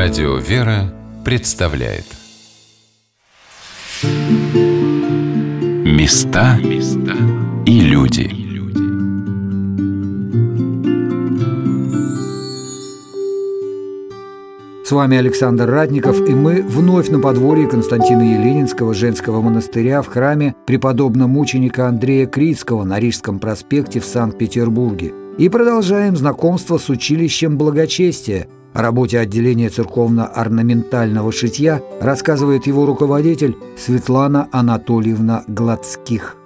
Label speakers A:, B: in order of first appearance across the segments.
A: Радио «Вера» представляет Места и люди
B: С вами Александр Ратников, и мы вновь на подворье Константина Еленинского женского монастыря в храме преподобного мученика Андрея Крицкого на Рижском проспекте в Санкт-Петербурге. И продолжаем знакомство с училищем благочестия – о работе отделения церковно-орнаментального шитья рассказывает его руководитель Светлана Анатольевна Гладских.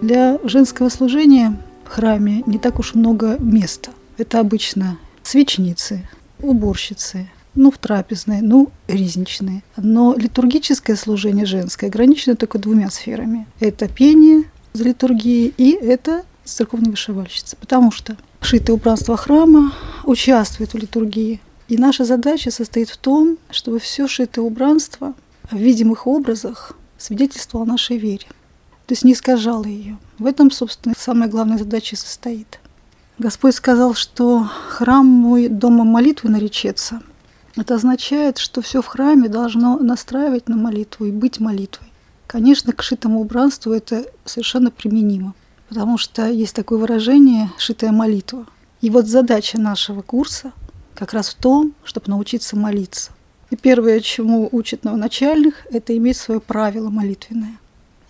C: Для женского служения в храме не так уж много места. Это обычно свечницы, уборщицы, ну, в трапезной, ну, ризничные. Но литургическое служение женское ограничено только двумя сферами. Это пение за литургией и это церковной вышивальщицы, потому что шитое убранство храма участвует в литургии. И наша задача состоит в том, чтобы все шитое убранство в видимых образах свидетельствовало о нашей вере, то есть не искажало ее. В этом, собственно, самая главная задача состоит. Господь сказал, что храм мой домом молитвы наречется. Это означает, что все в храме должно настраивать на молитву и быть молитвой. Конечно, к шитому убранству это совершенно применимо потому что есть такое выражение «шитая молитва». И вот задача нашего курса как раз в том, чтобы научиться молиться. И первое, чему учат новоначальных, это иметь свое правило молитвенное.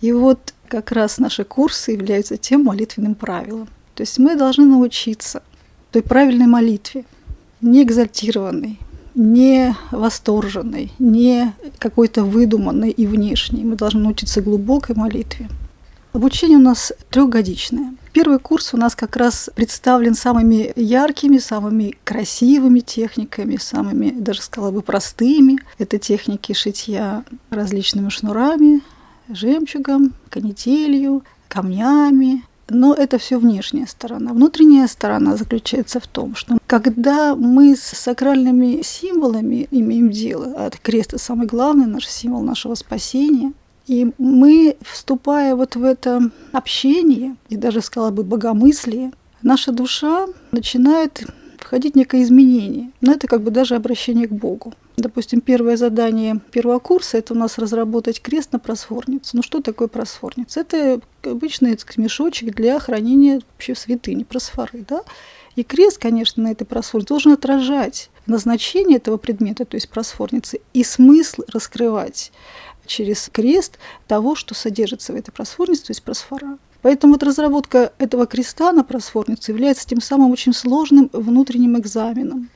C: И вот как раз наши курсы являются тем молитвенным правилом. То есть мы должны научиться той правильной молитве, не экзальтированной, не восторженной, не какой-то выдуманной и внешней. Мы должны научиться глубокой молитве – Обучение у нас трехгодичное. Первый курс у нас как раз представлен самыми яркими, самыми красивыми техниками, самыми, даже сказала бы, простыми. Это техники шитья различными шнурами, жемчугом, канителью, камнями, но это все внешняя сторона. Внутренняя сторона заключается в том, что когда мы с сакральными символами имеем дело, а крест – это самый главный наш символ нашего спасения – и мы, вступая вот в это общение, и даже сказала бы богомыслие, наша душа начинает входить в некое изменение. Но это как бы даже обращение к Богу. Допустим, первое задание первого курса – это у нас разработать крест на просфорницу. Ну что такое просфорница? Это обычный мешочек для хранения вообще святыни, просфоры. Да? И крест, конечно, на этой просфорнице должен отражать назначение этого предмета, то есть просфорницы, и смысл раскрывать через крест того, что содержится в этой просфорнице, то есть просфора. Поэтому вот разработка этого креста на просфорнице является тем самым очень сложным внутренним экзаменом.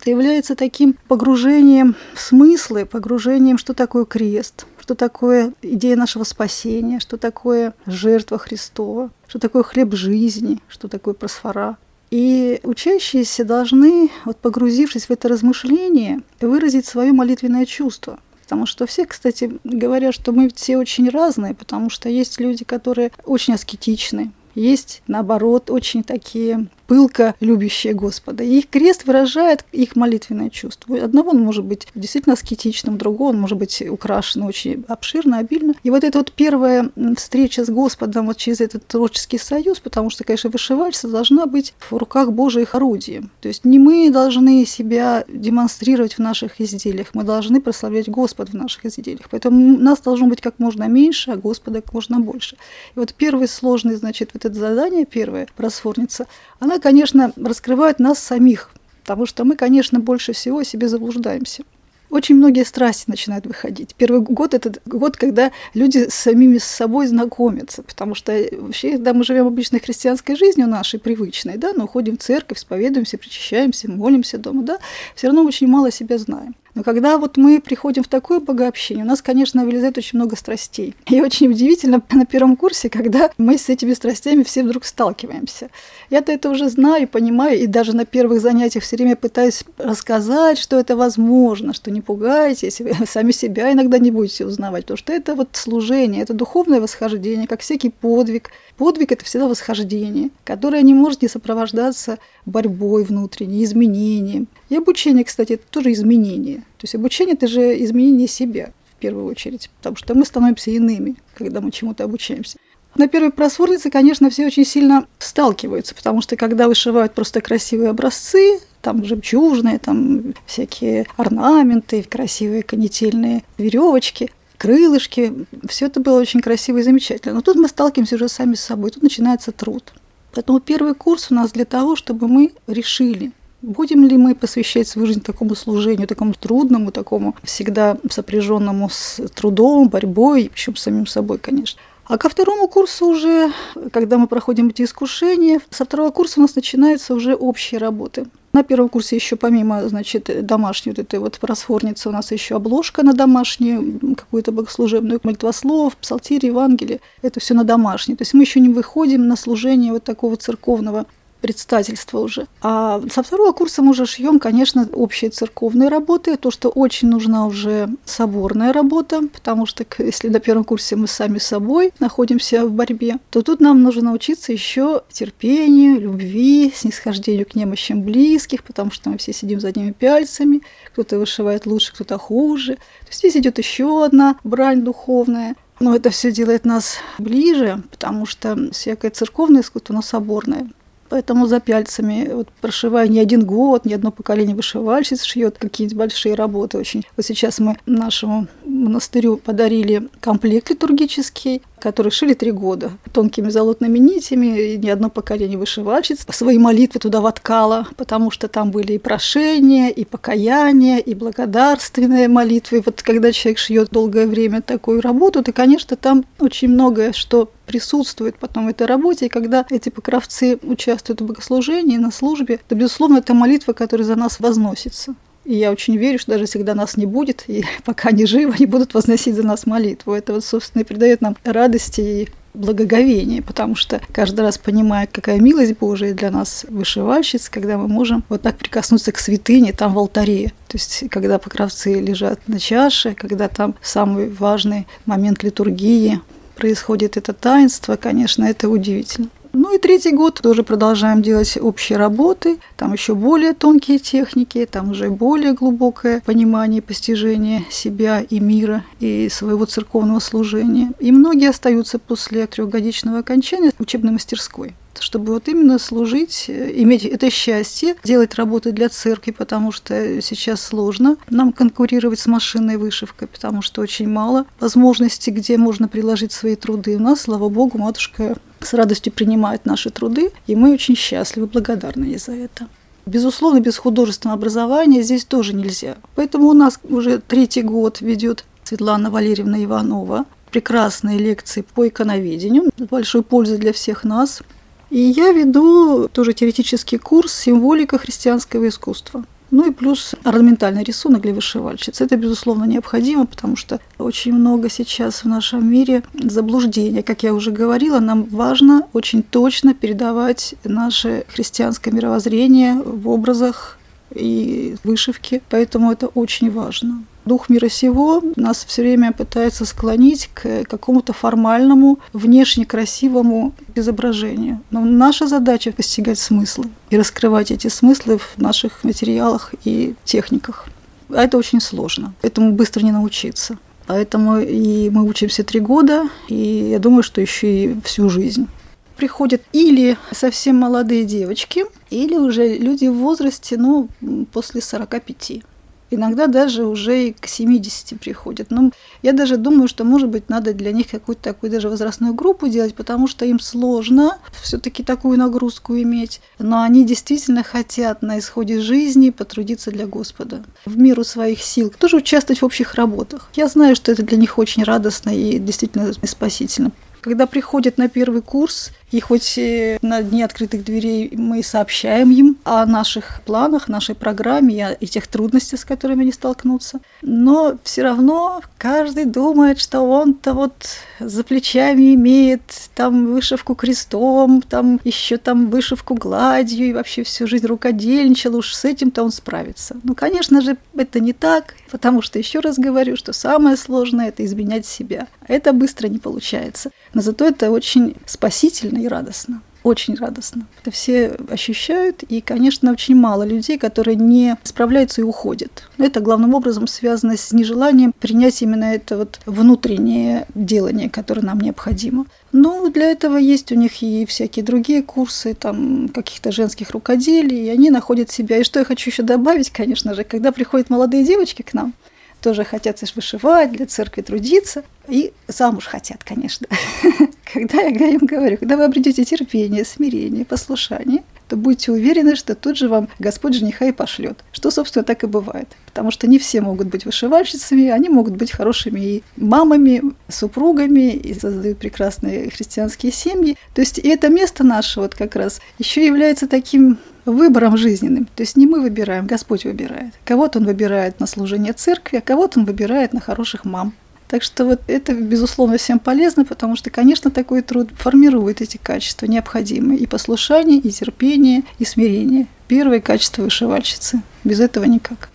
C: Это является таким погружением в смыслы, погружением, что такое крест, что такое идея нашего спасения, что такое жертва Христова, что такое хлеб жизни, что такое просфора. И учащиеся должны, вот погрузившись в это размышление, выразить свое молитвенное чувство – Потому что все, кстати, говорят, что мы все очень разные, потому что есть люди, которые очень аскетичны, есть, наоборот, очень такие пылко любящие Господа. И их крест выражает их молитвенное чувство. Одного он может быть действительно аскетичным, другого он может быть украшен очень обширно, обильно. И вот эта вот первая встреча с Господом вот через этот творческий союз, потому что, конечно, вышивальщица должна быть в руках Божьих орудием. То есть не мы должны себя демонстрировать в наших изделиях, мы должны прославлять Господа в наших изделиях. Поэтому нас должно быть как можно меньше, а Господа как можно больше. И вот первый сложный, значит, вот это задание первое, просфорница, она конечно, раскрывает нас самих, потому что мы, конечно, больше всего о себе заблуждаемся. Очень многие страсти начинают выходить. Первый год – это год, когда люди с самими с собой знакомятся, потому что вообще, когда мы живем обычной христианской жизнью нашей, привычной, да, но ходим в церковь, исповедуемся, причащаемся, молимся дома, да, все равно очень мало себя знаем. Но когда вот мы приходим в такое богообщение, у нас, конечно, вылезает очень много страстей. И очень удивительно на первом курсе, когда мы с этими страстями все вдруг сталкиваемся. Я-то это уже знаю, понимаю, и даже на первых занятиях все время пытаюсь рассказать, что это возможно, что не пугайтесь, вы сами себя иногда не будете узнавать, потому что это вот служение, это духовное восхождение, как всякий подвиг. Подвиг – это всегда восхождение, которое не может не сопровождаться борьбой внутренней, изменением. И обучение, кстати, это тоже изменение. То есть обучение – это же изменение себя в первую очередь, потому что мы становимся иными, когда мы чему-то обучаемся. На первой просворнице, конечно, все очень сильно сталкиваются, потому что когда вышивают просто красивые образцы, там жемчужные, там всякие орнаменты, красивые канительные веревочки, крылышки. Все это было очень красиво и замечательно. Но тут мы сталкиваемся уже сами с собой, тут начинается труд. Поэтому первый курс у нас для того, чтобы мы решили, Будем ли мы посвящать свою жизнь такому служению, такому трудному, такому всегда сопряженному с трудом, борьбой, причем самим собой, конечно. А ко второму курсу уже, когда мы проходим эти искушения, со второго курса у нас начинаются уже общие работы. На первом курсе еще помимо, значит, домашней вот этой вот просфорницы у нас еще обложка на домашнюю, какую-то богослужебную, молитвослов, псалтирь, Евангелие. Это все на домашней. То есть мы еще не выходим на служение вот такого церковного предстательства уже. А со второго курса мы уже шьем, конечно, общие церковные работы, то, что очень нужна уже соборная работа, потому что если на первом курсе мы сами собой находимся в борьбе, то тут нам нужно научиться еще терпению, любви, снисхождению к немощам близких, потому что мы все сидим за одними пяльцами, кто-то вышивает лучше, кто-то хуже. То есть здесь идет еще одна брань духовная. Но это все делает нас ближе, потому что всякое церковное искусство, оно соборное. Поэтому за пяльцами вот, прошиваю не один год, ни одно поколение вышивальщиц шьет какие-нибудь большие работы очень. Вот сейчас мы нашему монастырю подарили комплект литургический, который шили три года тонкими золотными нитями, и ни одно поколение вышивальщиц свои молитвы туда воткало, потому что там были и прошения, и покаяния, и благодарственные молитвы. Вот когда человек шьет долгое время такую работу, то, конечно, там очень многое, что присутствует потом в этой работе, и когда эти покровцы участвуют в богослужении, на службе, то, безусловно, это молитва, которая за нас возносится. И я очень верю, что даже всегда нас не будет, и пока они живы, они будут возносить за нас молитву. Это вот, собственно, и придает нам радости и благоговение, потому что каждый раз понимая, какая милость Божия для нас вышивальщиц, когда мы можем вот так прикоснуться к святыне там в алтаре. То есть, когда покровцы лежат на чаше, когда там самый важный момент литургии, происходит это таинство, конечно, это удивительно. Ну и третий год тоже продолжаем делать общие работы. Там еще более тонкие техники, там уже более глубокое понимание, постижение себя и мира, и своего церковного служения. И многие остаются после трехгодичного окончания учебной мастерской чтобы вот именно служить, э, иметь это счастье, делать работы для церкви, потому что сейчас сложно нам конкурировать с машинной вышивкой, потому что очень мало возможностей, где можно приложить свои труды. У нас, слава богу, матушка с радостью принимает наши труды, и мы очень счастливы, благодарны ей за это. Безусловно, без художественного образования здесь тоже нельзя. Поэтому у нас уже третий год ведет Светлана Валерьевна Иванова прекрасные лекции по иконоведению, большой пользы для всех нас. И я веду тоже теоретический курс «Символика христианского искусства». Ну и плюс орнаментальный рисунок для вышивальщиц. Это, безусловно, необходимо, потому что очень много сейчас в нашем мире заблуждения. Как я уже говорила, нам важно очень точно передавать наше христианское мировоззрение в образах и вышивке, поэтому это очень важно. Дух мира сего нас все время пытается склонить к какому-то формальному, внешне красивому изображению. Но наша задача постигать смыслы и раскрывать эти смыслы в наших материалах и техниках. А это очень сложно. Этому быстро не научиться. Поэтому и мы учимся три года, и я думаю, что еще и всю жизнь приходят или совсем молодые девочки, или уже люди в возрасте, ну, после 45. Иногда даже уже и к 70 приходят. Но я даже думаю, что, может быть, надо для них какую-то такую даже возрастную группу делать, потому что им сложно все-таки такую нагрузку иметь. Но они действительно хотят на исходе жизни потрудиться для Господа. В меру своих сил. Тоже участвовать в общих работах. Я знаю, что это для них очень радостно и действительно спасительно. Когда приходят на первый курс, и хоть на дне открытых дверей мы сообщаем им о наших планах, нашей программе и тех трудностях, с которыми они столкнутся, но все равно каждый думает, что он-то вот за плечами имеет там вышивку крестом, там еще там вышивку гладью и вообще всю жизнь рукодельничал, уж с этим-то он справится. Ну, конечно же, это не так, потому что еще раз говорю, что самое сложное – это изменять себя. А это быстро не получается. Но зато это очень спасительно и радостно. очень радостно. Это все ощущают, и, конечно, очень мало людей, которые не справляются и уходят. Это главным образом связано с нежеланием принять именно это вот внутреннее делание, которое нам необходимо. Ну, для этого есть у них и всякие другие курсы, там, каких-то женских рукоделий, и они находят себя. И что я хочу еще добавить, конечно же, когда приходят молодые девочки к нам, тоже хотят вышивать, для церкви трудиться, и замуж хотят, конечно. Когда я им говорю, когда вы обретете терпение, смирение, послушание, то будьте уверены, что тут же вам Господь жениха и пошлет. Что, собственно, так и бывает. Потому что не все могут быть вышивальщицами, они могут быть хорошими и мамами, супругами, и создают прекрасные христианские семьи. То есть и это место наше вот как раз еще является таким выбором жизненным. То есть не мы выбираем, Господь выбирает. Кого-то Он выбирает на служение церкви, а кого-то Он выбирает на хороших мам. Так что вот это, безусловно, всем полезно, потому что, конечно, такой труд формирует эти качества необходимые. И послушание, и терпение, и смирение. Первое качество вышивальщицы. Без этого никак.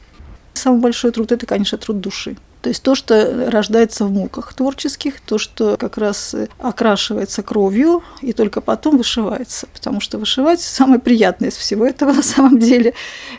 C: Самый большой труд – это, конечно, труд души. То есть то, что рождается в муках творческих, то, что как раз окрашивается кровью и только потом вышивается. Потому что вышивать самое приятное из всего этого на самом деле.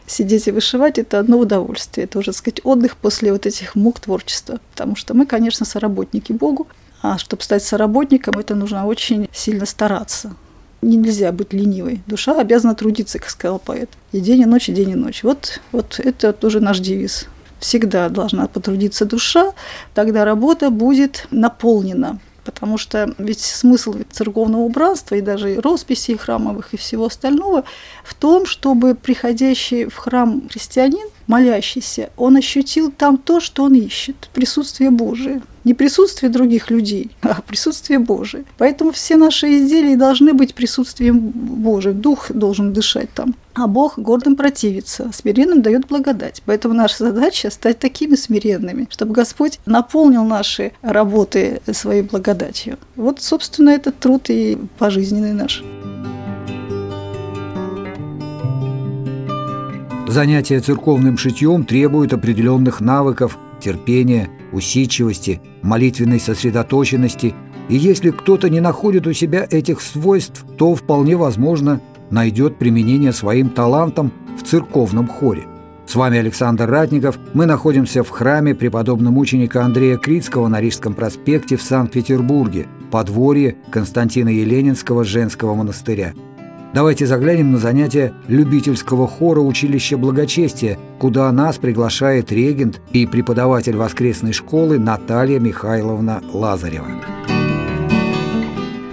C: Сидеть и вышивать – это одно удовольствие. Это уже, так сказать, отдых после вот этих мук творчества. Потому что мы, конечно, соработники Богу, а чтобы стать соработником, это нужно очень сильно стараться. Нельзя быть ленивой. Душа обязана трудиться, как сказал поэт. И день, и ночь, и день, и ночь. Вот, вот это тоже наш девиз всегда должна потрудиться душа, тогда работа будет наполнена. Потому что ведь смысл церковного убранства и даже росписей храмовых и всего остального в том, чтобы приходящий в храм христианин, молящийся, он ощутил там то, что он ищет, присутствие Божие. Не присутствие других людей, а присутствие Божие. Поэтому все наши изделия должны быть присутствием Божиим. Дух должен дышать там. А Бог гордым противится, смиренным дает благодать. Поэтому наша задача стать такими смиренными, чтобы Господь наполнил наши работы своей благодатью. Вот, собственно, этот труд и пожизненный наш.
B: Занятие церковным шитьем требует определенных навыков, терпения, усидчивости, молитвенной сосредоточенности, и если кто-то не находит у себя этих свойств, то вполне возможно найдет применение своим талантам в церковном хоре. С вами Александр Ратников. Мы находимся в храме преподобного мученика Андрея Критского на Рижском проспекте в Санкт-Петербурге, подворье Константина Еленинского женского монастыря. Давайте заглянем на занятия любительского хора училища благочестия, куда нас приглашает регент и преподаватель воскресной школы Наталья Михайловна Лазарева.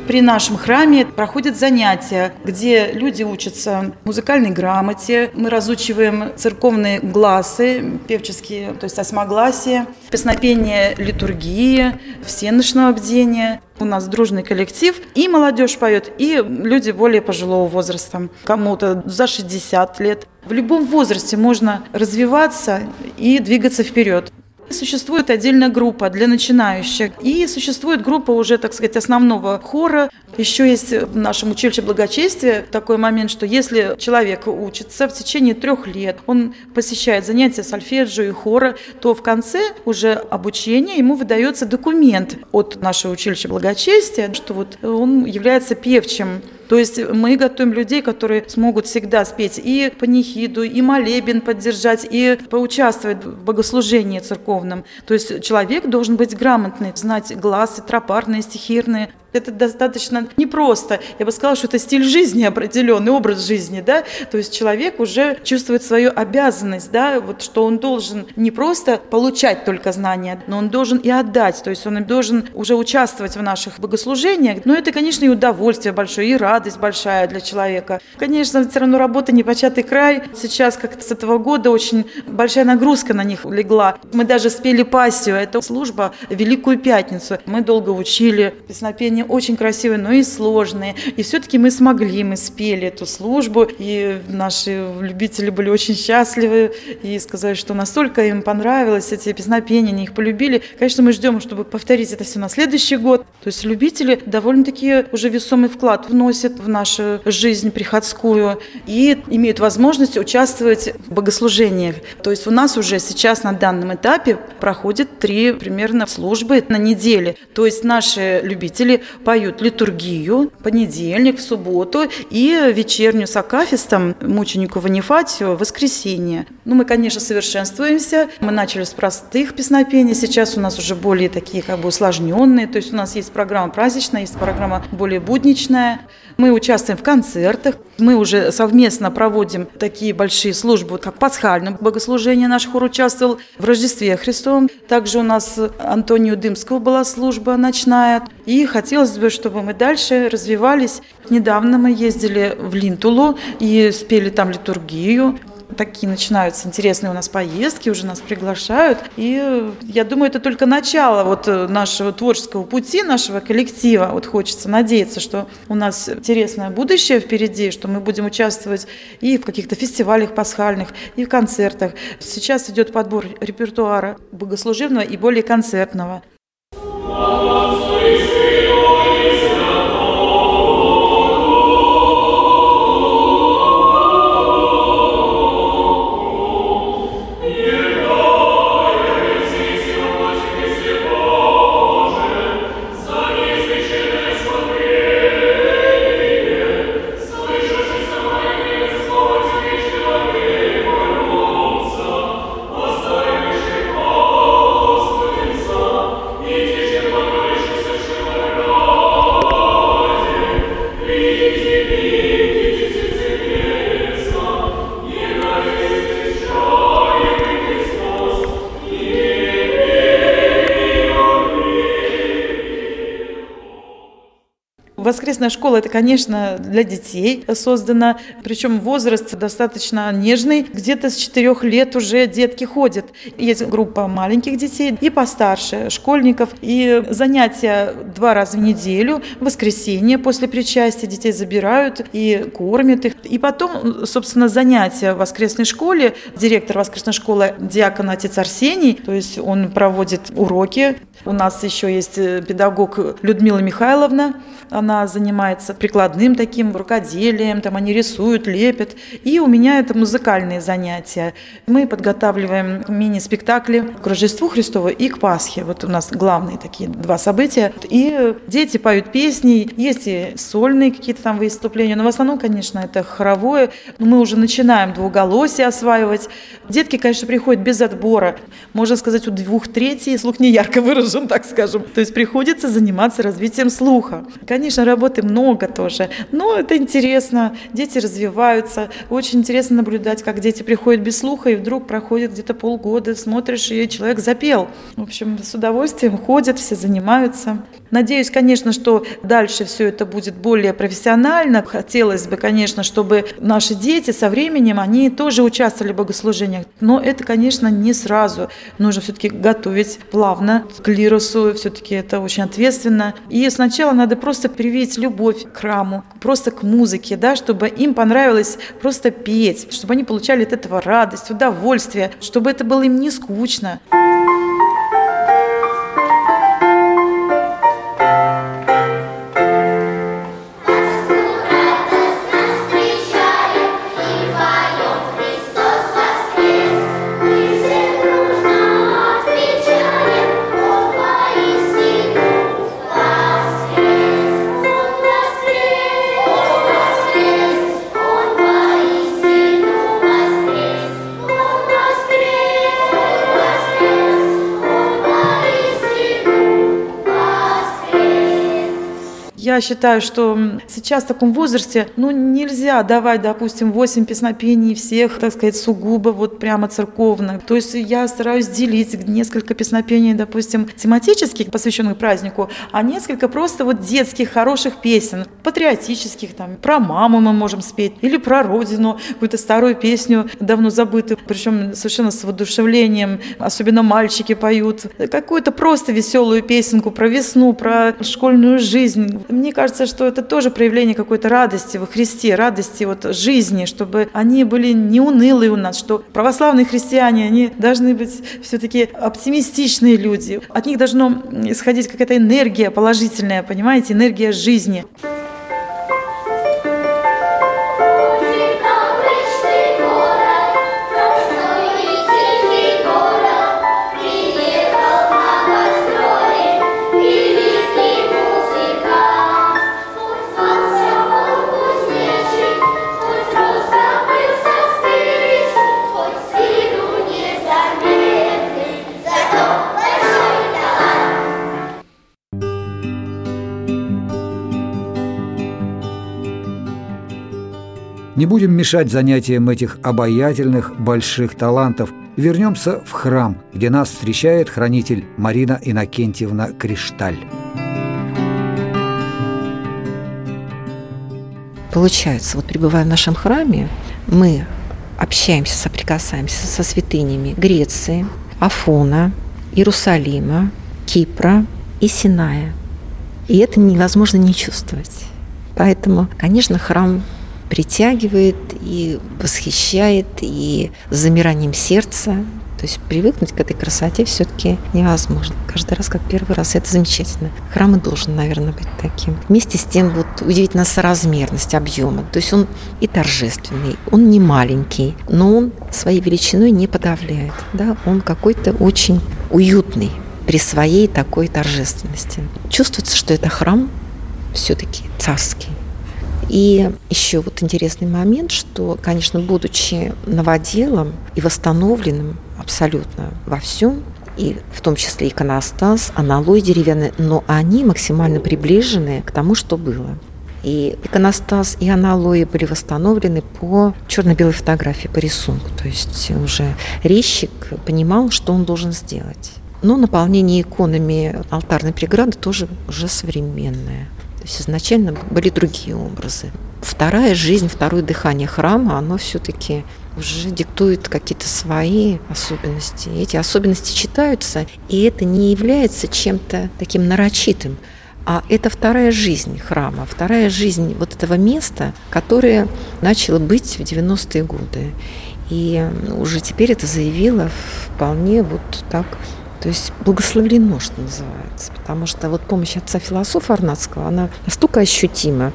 D: При нашем храме проходят занятия, где люди учатся музыкальной грамоте. Мы разучиваем церковные гласы, певческие, то есть осьмогласие, песнопение литургии, всеночного бдения. У нас дружный коллектив, и молодежь поет, и люди более пожилого возраста, кому-то за 60 лет. В любом возрасте можно развиваться и двигаться вперед. Существует отдельная группа для начинающих, и существует группа уже, так сказать, основного хора. Еще есть в нашем училище благочестия такой момент, что если человек учится в течение трех лет, он посещает занятия сольфеджио и хора, то в конце уже обучения ему выдается документ от нашего училища благочестия, что вот он является певчим то есть мы готовим людей, которые смогут всегда спеть и панихиду, и молебен поддержать, и поучаствовать в богослужении церковном. То есть человек должен быть грамотный, знать глазы, тропарные, стихирные, это достаточно непросто. Я бы сказала, что это стиль жизни определенный, образ жизни, да. То есть человек уже чувствует свою обязанность, да, вот что он должен не просто получать только знания, но он должен и отдать. То есть он должен уже участвовать в наших богослужениях. Но это, конечно, и удовольствие большое, и радость большая для человека. Конечно, все равно работа непочатый край. Сейчас как-то с этого года очень большая нагрузка на них легла. Мы даже спели пассию. Это служба Великую Пятницу. Мы долго учили песнопение они очень красивые, но и сложные. И все-таки мы смогли, мы спели эту службу, и наши любители были очень счастливы и сказали, что настолько им понравилось эти песнопения, они их полюбили. Конечно, мы ждем, чтобы повторить это все на следующий год. То есть любители довольно-таки уже весомый вклад вносят вносят в нашу жизнь приходскую и имеют возможность участвовать в богослужениях. То есть у нас уже сейчас на данном этапе проходит три примерно службы на неделе. То есть наши любители поют литургию понедельник, в субботу и вечернюю с акафистом мученику Ванифатию воскресенье. Ну, мы, конечно, совершенствуемся. Мы начали с простых песнопений, сейчас у нас уже более такие как бы усложненные. То есть у нас есть программа праздничная, есть программа более будничная. Мы участвуем в концертах. Мы уже совместно проводим такие большие службы, как пасхальное богослужение. Наш хор участвовал в Рождестве Христовом. Также у нас Антонию Дымского была служба ночная. И хотелось бы, чтобы мы дальше развивались. Недавно мы ездили в Линтулу и спели там литургию такие начинаются интересные у нас поездки, уже нас приглашают. И я думаю, это только начало вот э, нашего творческого пути, нашего коллектива. Вот хочется надеяться, что у нас интересное будущее впереди, что мы будем участвовать и в каких-то фестивалях пасхальных, и в концертах. Сейчас идет подбор репертуара богослужебного и более концертного. Воскресная школа – это, конечно, для детей создана, причем возраст достаточно нежный, где-то с 4 лет уже детки ходят. Есть группа маленьких детей и постарше, школьников. И занятия два раза в неделю, в воскресенье после причастия детей забирают и кормят их. И потом, собственно, занятия в воскресной школе, директор воскресной школы диакон отец Арсений, то есть он проводит уроки. У нас еще есть педагог Людмила Михайловна, она занимается прикладным таким рукоделием, там они рисуют, лепят. И у меня это музыкальные занятия. Мы подготавливаем мини-спектакли к Рождеству Христову и к Пасхе. Вот у нас главные такие два события. И дети поют песни, есть и сольные какие-то там выступления, но в основном, конечно, это хоровое. Мы уже начинаем двуголосие осваивать. Детки, конечно, приходят без отбора. Можно сказать, у двух третий слух не ярко выражен, так скажем. То есть приходится заниматься развитием слуха. Конечно, работы много тоже, но это интересно, дети развиваются, очень интересно наблюдать, как дети приходят без слуха, и вдруг проходит где-то полгода, смотришь, и человек запел. В общем, с удовольствием ходят, все занимаются. Надеюсь, конечно, что дальше все это будет более профессионально. Хотелось бы, конечно, чтобы наши дети со временем, они тоже участвовали в богослужениях. Но это, конечно, не сразу. Нужно все-таки готовить плавно к клиросу, все-таки это очень ответственно. И сначала надо просто привить любовь к храму, просто к музыке, да, чтобы им понравилось просто петь, чтобы они получали от этого радость, удовольствие, чтобы это было им не скучно. Я считаю, что сейчас в таком возрасте, ну, нельзя давать, допустим, 8 песнопений всех, так сказать, сугубо вот прямо церковных. То есть я стараюсь делить несколько песнопений, допустим, тематических, посвященных празднику, а несколько просто вот детских, хороших песен, патриотических, там, про маму мы можем спеть, или про родину, какую-то старую песню, давно забытую, причем совершенно с воодушевлением, особенно мальчики поют, какую-то просто веселую песенку про весну, про школьную жизнь, мне кажется, что это тоже проявление какой-то радости во Христе, радости вот жизни, чтобы они были не унылые у нас, что православные христиане, они должны быть все-таки оптимистичные люди. От них должно исходить какая-то энергия положительная, понимаете, энергия жизни.
B: Будем мешать занятиям этих обаятельных больших талантов. Вернемся в храм, где нас встречает хранитель Марина Иннокентьевна Кришталь.
E: Получается, вот пребывая в нашем храме, мы общаемся, соприкасаемся со святынями Греции, Афона, Иерусалима, Кипра и Синая. И это невозможно не чувствовать. Поэтому, конечно, храм притягивает и восхищает, и с замиранием сердца. То есть привыкнуть к этой красоте все-таки невозможно. Каждый раз, как первый раз, это замечательно. Храм и должен, наверное, быть таким. Вместе с тем вот удивительная соразмерность объема. То есть он и торжественный, он не маленький, но он своей величиной не подавляет. Да? Он какой-то очень уютный при своей такой торжественности. Чувствуется, что это храм все-таки царский. И еще вот интересный момент, что, конечно, будучи новоделом и восстановленным абсолютно во всем, и в том числе иконостас, аналой деревянный, но они максимально приближены к тому, что было. И иконостас, и аналои были восстановлены по черно-белой фотографии, по рисунку. То есть уже резчик понимал, что он должен сделать. Но наполнение иконами алтарной преграды тоже уже современное. То есть изначально были другие образы. Вторая жизнь, второе дыхание храма, оно все-таки уже диктует какие-то свои особенности. Эти особенности читаются, и это не является чем-то таким нарочитым. А это вторая жизнь храма, вторая жизнь вот этого места, которое начало быть в 90-е годы. И уже теперь это заявило вполне вот так то есть благословлено, что называется. Потому что вот помощь отца философа Арнацкого, она настолько ощутима,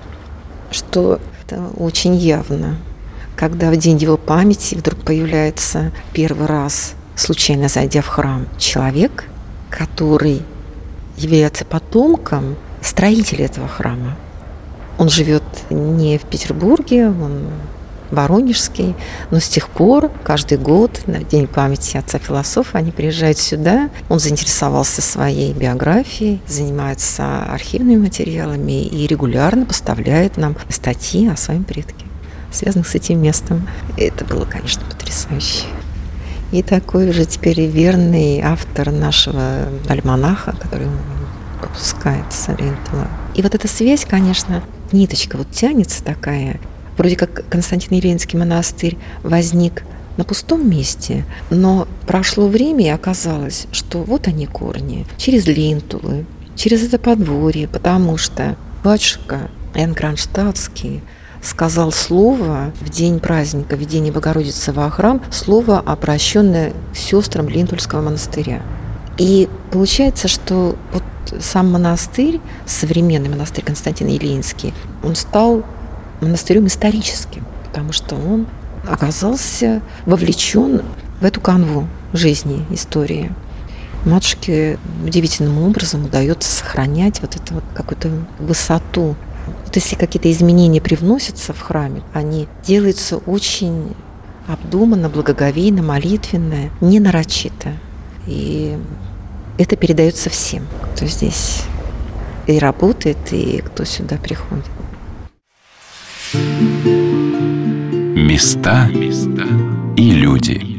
E: что это очень явно. Когда в день его памяти вдруг появляется первый раз, случайно зайдя в храм, человек, который является потомком строителя этого храма. Он живет не в Петербурге, он Воронежский. Но с тех пор каждый год на День памяти отца философа они приезжают сюда. Он заинтересовался своей биографией, занимается архивными материалами и регулярно поставляет нам статьи о своем предке, связанных с этим местом. Это было, конечно, потрясающе. И такой же теперь верный автор нашего альманаха, который выпускается Рентула. И вот эта связь, конечно, ниточка вот тянется такая Вроде как Константин Еленский монастырь возник на пустом месте, но прошло время и оказалось, что вот они корни, через лентулы, через это подворье, потому что батюшка Ян Кронштадтский сказал слово в день праздника введения Богородицы во храм, слово, обращенное к сестрам Линтульского монастыря. И получается, что вот сам монастырь, современный монастырь Константин Елинский, он стал монастырем историческим, потому что он оказался вовлечен в эту канву жизни, истории. Матушке удивительным образом удается сохранять вот эту вот какую-то высоту. Вот если какие-то изменения привносятся в храме, они делаются очень обдуманно, благоговейно, молитвенно, не нарочито. И это передается всем, кто здесь и работает, и кто сюда приходит.
A: Места и люди.